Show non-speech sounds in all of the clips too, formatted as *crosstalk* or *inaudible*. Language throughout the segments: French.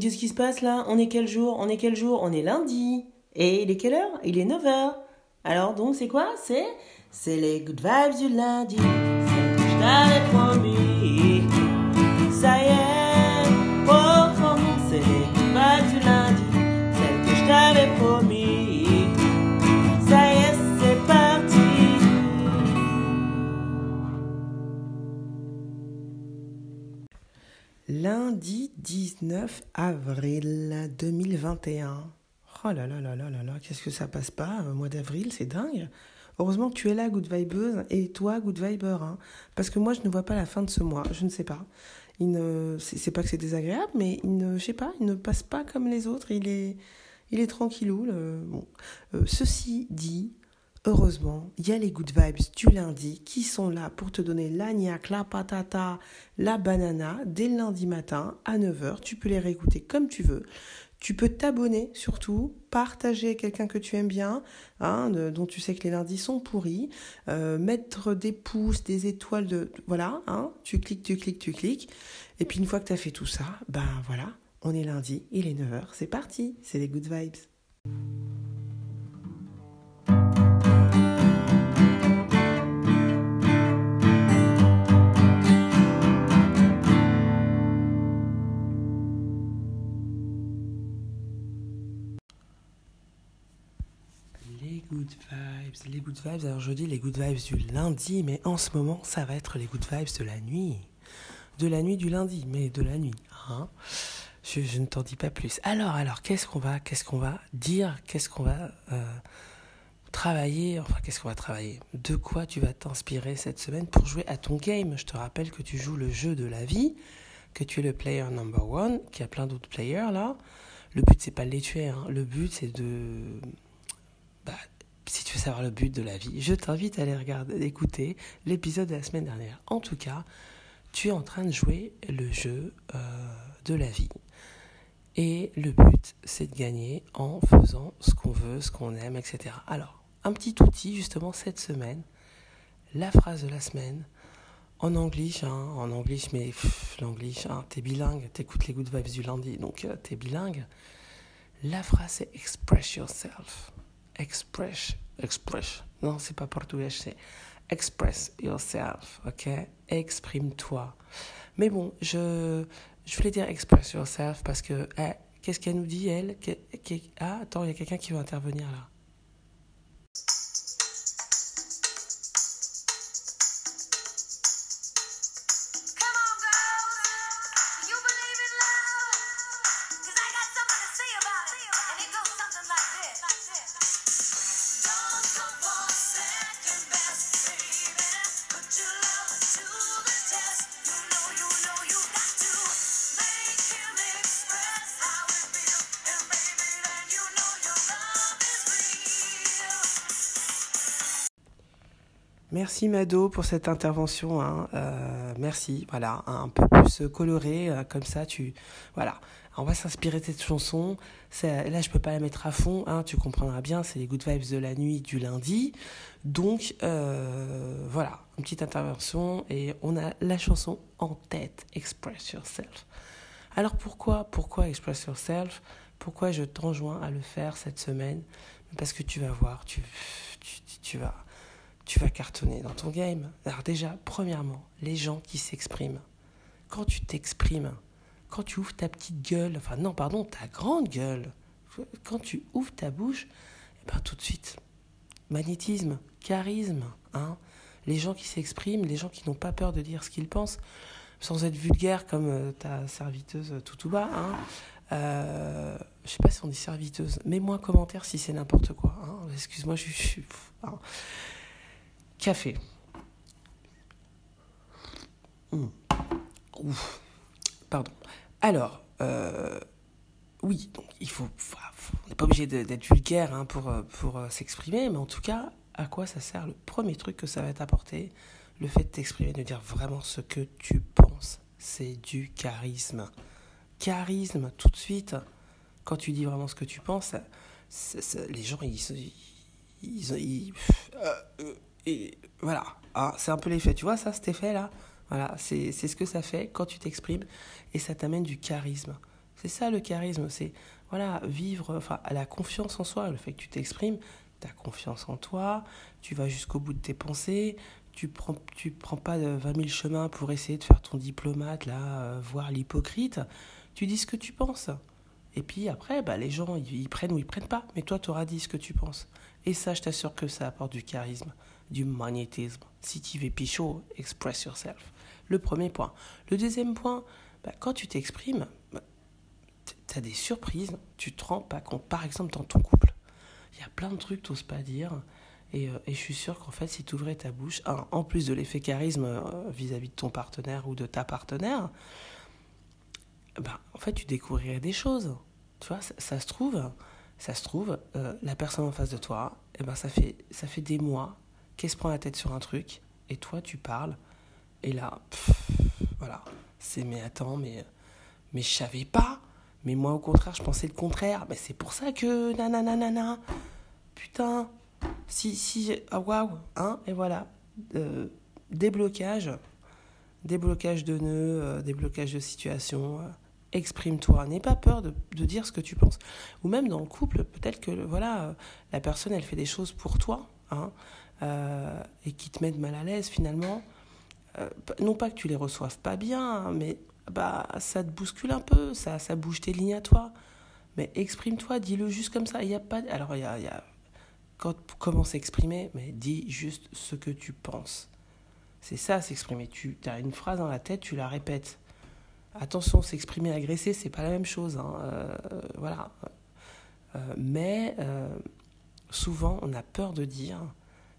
qu'est-ce qui se passe là? On est quel jour? On est quel jour? On est lundi. Et il est quelle heure? Il est 9h. Alors donc c'est quoi? C'est c'est les good vibes du lundi. Ça y est, 19 avril 2021. Oh là là là là là là, qu'est-ce que ça passe pas, mois d'avril, c'est dingue. Heureusement que tu es là, Good Vibeuse, et toi, Good Viber. Hein, parce que moi, je ne vois pas la fin de ce mois. Je ne sais pas. C'est pas que c'est désagréable, mais il ne, je sais pas, il ne passe pas comme les autres. Il est, il est tranquillou. bon. Euh, ceci dit, heureusement, il y a les Good Vibes du lundi qui sont là pour te donner l'agnac, la patata, la banana dès le lundi matin à 9h. Tu peux les réécouter comme tu veux. Tu peux t'abonner surtout, partager quelqu'un que tu aimes bien, hein, dont tu sais que les lundis sont pourris, euh, mettre des pouces, des étoiles, de voilà, hein, tu cliques, tu cliques, tu cliques. Et puis une fois que tu as fait tout ça, ben voilà, on est lundi, il est 9h, c'est parti, c'est les good vibes. Les good vibes. Alors je dis les good vibes du lundi, mais en ce moment, ça va être les good vibes de la nuit. De la nuit du lundi, mais de la nuit. Hein je, ne t'en dis pas plus. Alors, alors, qu'est-ce qu'on va, qu'est-ce qu'on va dire, qu'est-ce qu'on va euh, travailler, enfin, qu'est-ce qu'on va travailler? De quoi tu vas t'inspirer cette semaine pour jouer à ton game? Je te rappelle que tu joues le jeu de la vie, que tu es le player number one, qu'il y a plein d'autres players là. Le but, c'est pas de les tuer, hein. le but, c'est de si tu veux savoir le but de la vie, je t'invite à aller regarder, écouter l'épisode de la semaine dernière. En tout cas, tu es en train de jouer le jeu euh, de la vie. Et le but, c'est de gagner en faisant ce qu'on veut, ce qu'on aime, etc. Alors, un petit outil, justement, cette semaine, la phrase de la semaine, en anglais, hein, en anglais, mais l'anglais, hein, t'es bilingue, t'écoutes les good vibes du lundi, donc euh, t'es bilingue. La phrase, c'est express yourself express, express. Non, c'est pas portugais, c'est express yourself, ok? Exprime-toi. Mais bon, je, je voulais dire express yourself parce que, eh, qu'est-ce qu'elle nous dit, elle? ah, attends, il y a quelqu'un qui veut intervenir là. Merci Mado pour cette intervention. Hein. Euh, merci. Voilà, un peu plus coloré, euh, comme ça. Tu voilà. On va s'inspirer de cette chanson. Là, je peux pas la mettre à fond. Hein, tu comprendras bien. C'est les good vibes de la nuit du lundi. Donc euh, voilà, une petite intervention et on a la chanson en tête. Express yourself. Alors pourquoi, pourquoi express yourself? Pourquoi je t'enjoins à le faire cette semaine? Parce que tu vas voir, tu, tu, tu vas tu vas cartonner dans ton game. Alors déjà, premièrement, les gens qui s'expriment. Quand tu t'exprimes, quand tu ouvres ta petite gueule, enfin non, pardon, ta grande gueule, quand tu ouvres ta bouche, eh ben tout de suite, magnétisme, charisme, hein. Les gens qui s'expriment, les gens qui n'ont pas peur de dire ce qu'ils pensent, sans être vulgaire comme euh, ta serviteuse tout tout bas, hein. Euh, je sais pas si on dit serviteuse, mets-moi un commentaire si c'est n'importe quoi. Hein. Excuse-moi, je suis... Hein. Café. Hmm. Ouf. Pardon. Alors, euh, oui, donc il faut, on n'est pas obligé d'être vulgaire hein, pour, euh, pour euh, s'exprimer, mais en tout cas, à quoi ça sert Le premier truc que ça va t'apporter, le fait de t'exprimer, de dire vraiment ce que tu penses, c'est du charisme. Charisme, tout de suite, quand tu dis vraiment ce que tu penses, les gens, ils, ils, ils, et voilà, ah, c'est un peu l'effet. Tu vois ça, cet effet-là Voilà, c'est ce que ça fait quand tu t'exprimes et ça t'amène du charisme. C'est ça le charisme, c'est voilà, vivre, enfin, la confiance en soi, le fait que tu t'exprimes, tu as confiance en toi, tu vas jusqu'au bout de tes pensées, tu prends, tu prends pas 20 000 chemins pour essayer de faire ton diplomate, là, euh, voir l'hypocrite, tu dis ce que tu penses. Et puis après, bah, les gens, ils, prennent ou ils prennent pas, mais toi, tu auras dit ce que tu penses. Et ça, je t'assure que ça apporte du charisme, du magnétisme. Si tu veux pichot, express yourself. Le premier point. Le deuxième point, bah, quand tu t'exprimes, bah, tu as des surprises, tu te rends pas compte. Par exemple, dans ton couple, il y a plein de trucs que tu n'oses pas dire. Et, euh, et, je suis sûr qu'en fait, si tu ouvrais ta bouche, en plus de l'effet charisme euh, vis-à-vis de ton partenaire ou de ta partenaire, ben, en fait, tu découvrirais des choses. Tu vois, ça, se trouve, ça se trouve, euh, la personne en face de toi, eh ben, ça, fait, ça fait des mois qu'elle se prend la tête sur un truc, et toi, tu parles, et là, voilà, c'est mais attends, mais, mais je savais pas. Mais moi, au contraire, je pensais le contraire. Mais c'est pour ça que nanana, putain, si, si, ah waouh, hein, et voilà, euh, déblocage, déblocage de nœuds, euh, déblocage de situation. Euh, exprime-toi, n'aie pas peur de, de, dire ce que tu penses. Ou même dans le couple, peut-être que voilà, la personne, elle fait des choses pour toi, hein, et qui te mettent mal à l'aise finalement. non pas que tu les reçoives pas bien, mais bah, ça te bouscule un peu, ça, ça bouge tes lignes à toi. Mais exprime-toi, dis-le juste comme ça. Il y a pas. Alors, il y a. Quand, comment s'exprimer Mais dis juste ce que tu penses. C'est ça, s'exprimer. Tu as une phrase dans la tête, tu la répètes. Attention, s'exprimer agressé, c'est pas la même chose. Hein. Euh, voilà. Euh, mais euh, souvent, on a peur de dire,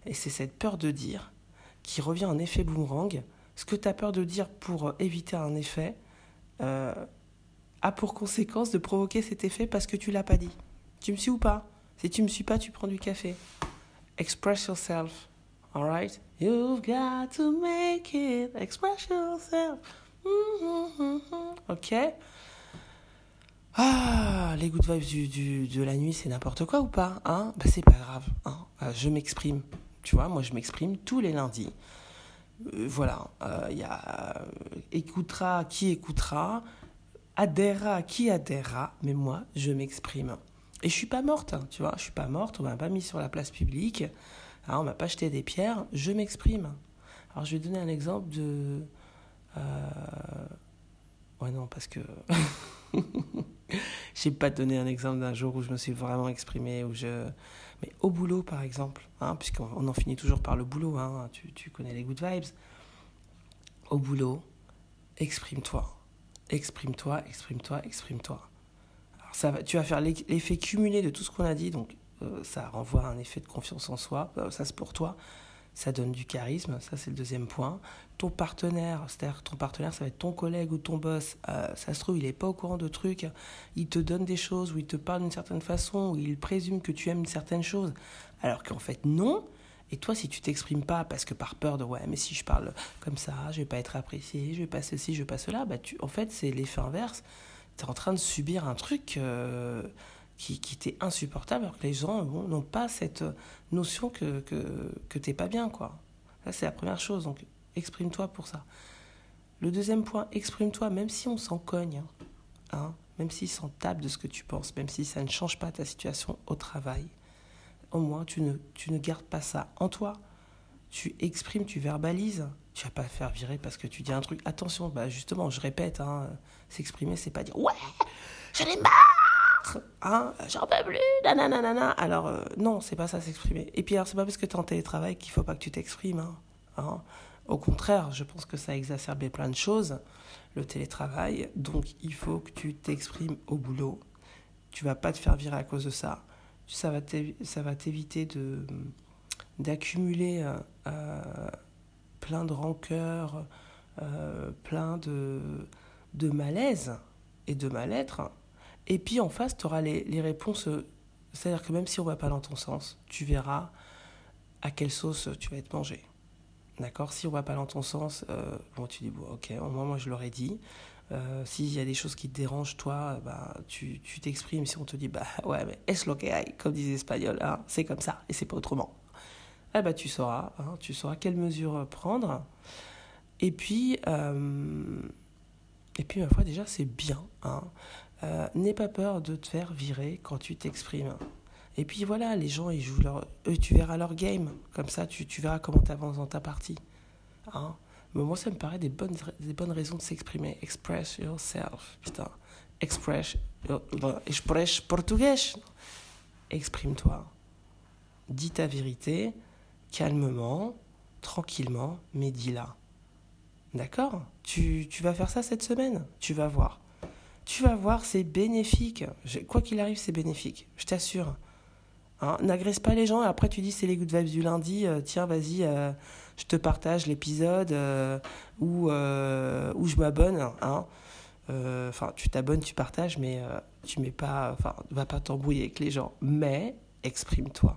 et c'est cette peur de dire qui revient en effet boomerang ce que tu as peur de dire pour euh, éviter un effet euh, a pour conséquence de provoquer cet effet parce que tu l'as pas dit. Tu me suis ou pas? Si tu me suis pas, tu prends du café. Express yourself. Alright You've got to make it. Express yourself. Ok Ah, les good vibes du, du, de la nuit, c'est n'importe quoi ou pas hein? Bah, C'est pas grave. Hein euh, je m'exprime. Tu vois, moi je m'exprime tous les lundis. Euh, voilà, il euh, y a euh, écoutera qui écoutera, adhérera qui adhérera, mais moi, je m'exprime. Et je suis pas morte, hein, tu vois, je suis pas morte, on m'a pas mis sur la place publique, hein, on m'a pas jeté des pierres, je m'exprime. Alors je vais donner un exemple de... Ouais non, parce que... *laughs* *laughs* Je n'ai pas donné un exemple d'un jour où je me suis vraiment exprimé, où je... Mais au boulot, par exemple, hein, puisqu'on en finit toujours par le boulot, hein, tu, tu connais les good vibes. Au boulot, exprime-toi. Exprime-toi, exprime-toi, exprime-toi. Ça tu vas faire l'effet cumulé de tout ce qu'on a dit, donc euh, ça renvoie à un effet de confiance en soi. Euh, ça, c'est pour toi ça donne du charisme, ça c'est le deuxième point. Ton partenaire, c'est-à-dire ton partenaire, ça va être ton collègue ou ton boss, euh, ça se trouve, il n'est pas au courant de trucs, il te donne des choses, ou il te parle d'une certaine façon, ou il présume que tu aimes une certaine chose, alors qu'en fait non. Et toi, si tu t'exprimes pas parce que par peur de ouais, mais si je parle comme ça, je vais pas être apprécié, je vais pas ceci, je vais pas cela, bah tu, en fait, c'est l'effet inverse. Tu es en train de subir un truc. Euh, qui, qui était insupportable, alors que les gens n'ont pas cette notion que, que, que t'es pas bien, quoi. Ça, c'est la première chose, donc exprime-toi pour ça. Le deuxième point, exprime-toi, même si on s'en cogne, hein, même s'ils s'en tape de ce que tu penses, même si ça ne change pas ta situation au travail, au moins tu ne, tu ne gardes pas ça en toi. Tu exprimes, tu verbalises. Tu vas pas faire virer parce que tu dis un truc. Attention, bah justement, je répète, hein, s'exprimer, c'est pas dire ouais, j'en ai marre hein, j'en peux plus, nanana. Alors, euh, non, c'est pas ça s'exprimer. Et puis, alors, c'est pas parce que tu es en télétravail qu'il faut pas que tu t'exprimes. Hein, hein. Au contraire, je pense que ça a exacerbé plein de choses, le télétravail. Donc, il faut que tu t'exprimes au boulot. Tu vas pas te faire virer à cause de ça. Ça va t'éviter d'accumuler euh, euh, plein de rancœur, plein de, de malaise et de mal-être et puis en face, tu auras les, les réponses. Euh, c'est-à-dire que même si on va pas dans ton sens, tu verras à quelle sauce tu vas être mangé. D'accord? Si on va pas dans ton sens, euh, bon, tu dis, bon, ok, au moins moi je l'aurais dit. Euh, S'il y a des choses qui te dérangent, toi, bah, tu t'exprimes. si on te dit, bah *laughs* ouais, mais es lo que hay, comme disent les Espagnols, hein, c'est comme ça et c'est pas autrement. Eh bah, tu sauras, hein, tu sauras quelles mesures prendre. Et puis, et puis, ma foi, déjà, c'est bien. Hein. Euh, N'aie pas peur de te faire virer quand tu t'exprimes. Et puis voilà, les gens, ils jouent leur... Eux, tu verras leur game. Comme ça, tu, tu verras comment tu avances dans ta partie. Hein Mais moi, ça me paraît des bonnes, des bonnes raisons de s'exprimer. Express yourself. Putain. Express... Express portugais. Exprime-toi. Dis ta vérité, calmement, tranquillement, mais dis-la. D'accord? Tu, tu vas faire ça cette semaine? Tu vas voir. Tu vas voir, c'est bénéfique. Quoi qu'il arrive, c'est bénéfique. Je t'assure. Hein, N'agresse pas les gens et après tu dis c'est les good vibes du lundi, euh, tiens vas-y, euh, je te partage l'épisode euh, ou, ou je m'abonne. Hein. Enfin, tu t'abonnes, tu partages, mais tu mets pas, enfin, va pas t'embrouiller avec les gens. Mais exprime-toi.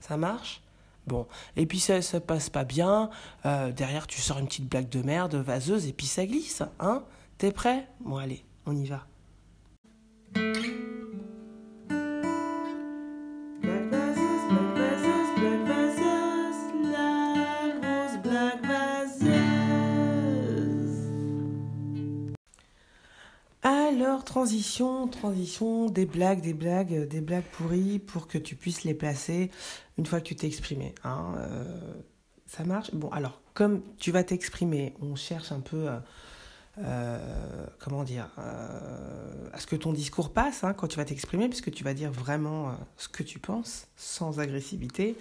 Ça marche? Bon, et puis ça se passe pas bien, derrière tu sors une petite blague de merde, vaseuse, et puis ça glisse, hein T'es prêt? Bon allez, on y va. Alors, transition, transition, des blagues, des blagues, des blagues pourries pour que tu puisses les placer une fois que tu t'es exprimé. Hein, euh, ça marche? Bon, alors, comme tu vas t'exprimer, on cherche un peu, euh, euh, comment dire, à ce que ton discours passe hein, quand tu vas t'exprimer, puisque tu vas dire vraiment ce que tu penses, sans agressivité.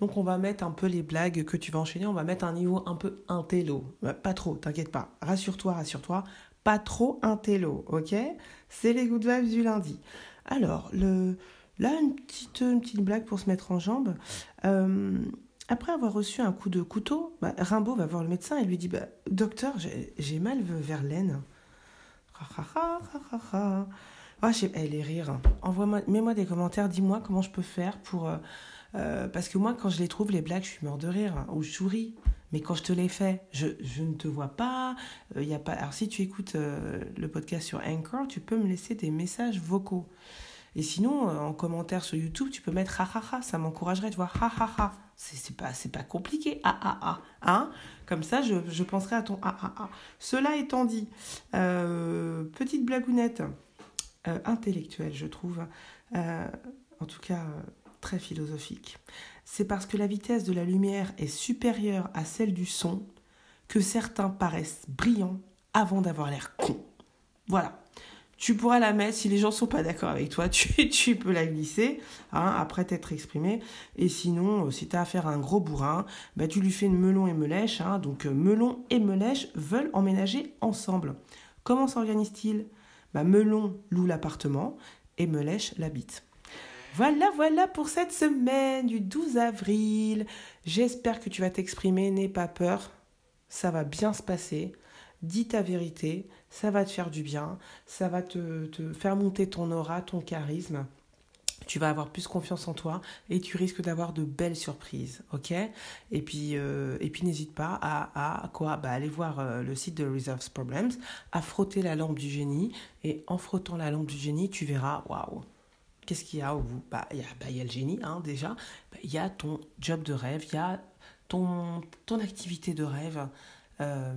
Donc, on va mettre un peu les blagues que tu vas enchaîner, on va mettre un niveau un peu intello. Pas trop, t'inquiète pas. Rassure-toi, rassure-toi pas trop un télo, ok? C'est les good vibes du lundi. Alors, le, là, une petite, une petite blague pour se mettre en jambe. Après avoir reçu un coup de couteau, bah, Rimbaud va voir le médecin et lui dit bah, Docteur, j'ai mal vers l'aine. Ah, elle est rire. Envoie-moi, mets-moi des commentaires, dis-moi comment je peux faire pour. Euh, euh, parce que moi, quand je les trouve, les blagues, je suis mort de rire, ou je souris. Mais quand je te l'ai fait, je, je, ne te vois pas. Il euh, y a pas. Alors si tu écoutes le podcast sur Anchor, tu peux me laisser des messages vocaux. Et sinon, en commentaire sur YouTube, tu peux mettre ha ha ha. Ça m'encouragerait de voir ha ha ha. C'est pas pas compliqué. Ah ah ah. Hein? Comme ça, je, je penserai à ton ah ah ah. Cela étant dit, petite blagounette intellectuelle, je trouve. en tout cas, très philosophique c'est parce que la vitesse de la lumière est supérieure à celle du son que certains paraissent brillants avant d'avoir l'air con. Voilà. Tu pourras la mettre, si les gens sont pas d'accord avec toi, *laughs* tu, peux la glisser, hein, après t'être exprimé. Et sinon, euh, si tu as affaire à un gros bourrin, bah, tu lui fais une melon et melèche. Hein, donc euh, melon et melèche veulent emménager ensemble. Comment s'organise-t-il? Bah, Melon loue l'appartement et melèche l'habite. Voilà, voilà pour cette semaine du 12 avril. J'espère que tu vas t'exprimer, n'aie pas peur. Ça va bien se passer. Dis ta vérité, ça va te faire du bien, ça va te, faire monter ton aura, ton charisme. Tu vas avoir plus confiance en toi et tu risques d'avoir de belles surprises, ok? Et puis, euh, puis n'hésite pas à, quoi? Bah, aller voir euh, le site de Reserves Problems, à frotter la lampe du génie et en frottant la lampe du génie, tu verras, waouh, Qu'est-ce qu'il y a au bout? Bah, il, y a, bah, y a le génie, hein, déjà. Bah, il y a ton job de rêve, il y a ton, ton activité de rêve. Euh,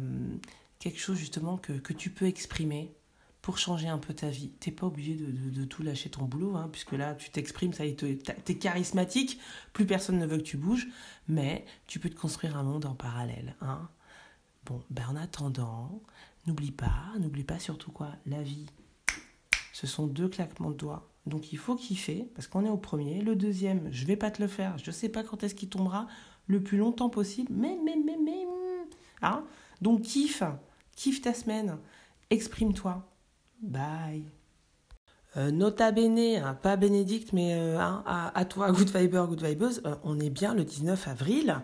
quelque chose justement que, que, tu peux exprimer pour changer un peu ta vie. Tu n'es pas obligé de, de, tout lâcher ton boulot, hein, puisque là, tu t'exprimes, ça tu es charismatique, plus personne ne veut que tu bouges, mais tu peux te construire un monde en parallèle. Hein. Bon, ben en attendant, n'oublie pas, n'oublie pas surtout quoi, la vie, ce sont deux claquements de doigts donc il faut kiffer, parce qu'on est au premier. Le deuxième, je vais pas te le faire, je sais pas quand est-ce qu'il tombera, le plus longtemps possible. Mais, mais, mais, mais. Hein Donc kiffe, kiffe ta semaine, exprime-toi. Bye. Euh, nota bene, hein, pas Bénédicte, mais euh, hein, à, toi, Good Viber, Good Vibers, euh, on est bien le 19 avril.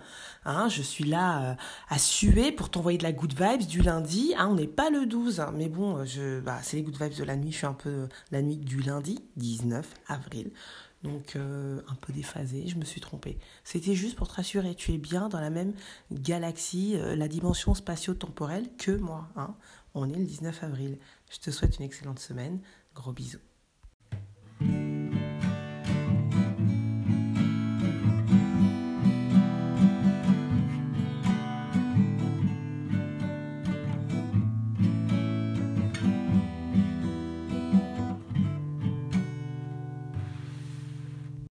Hein, je suis là à suer pour t'envoyer de la Good Vibes du lundi. On n'est pas le 12, mais bon, bah, c'est les Good Vibes de la nuit. Je suis un peu la nuit du lundi, 19 avril. Donc un peu déphasé, je me suis trompée. C'était juste pour te rassurer, tu es bien dans la même galaxie, la dimension spatio-temporelle que moi. On est le 19 avril. Je te souhaite une excellente semaine. Gros bisous.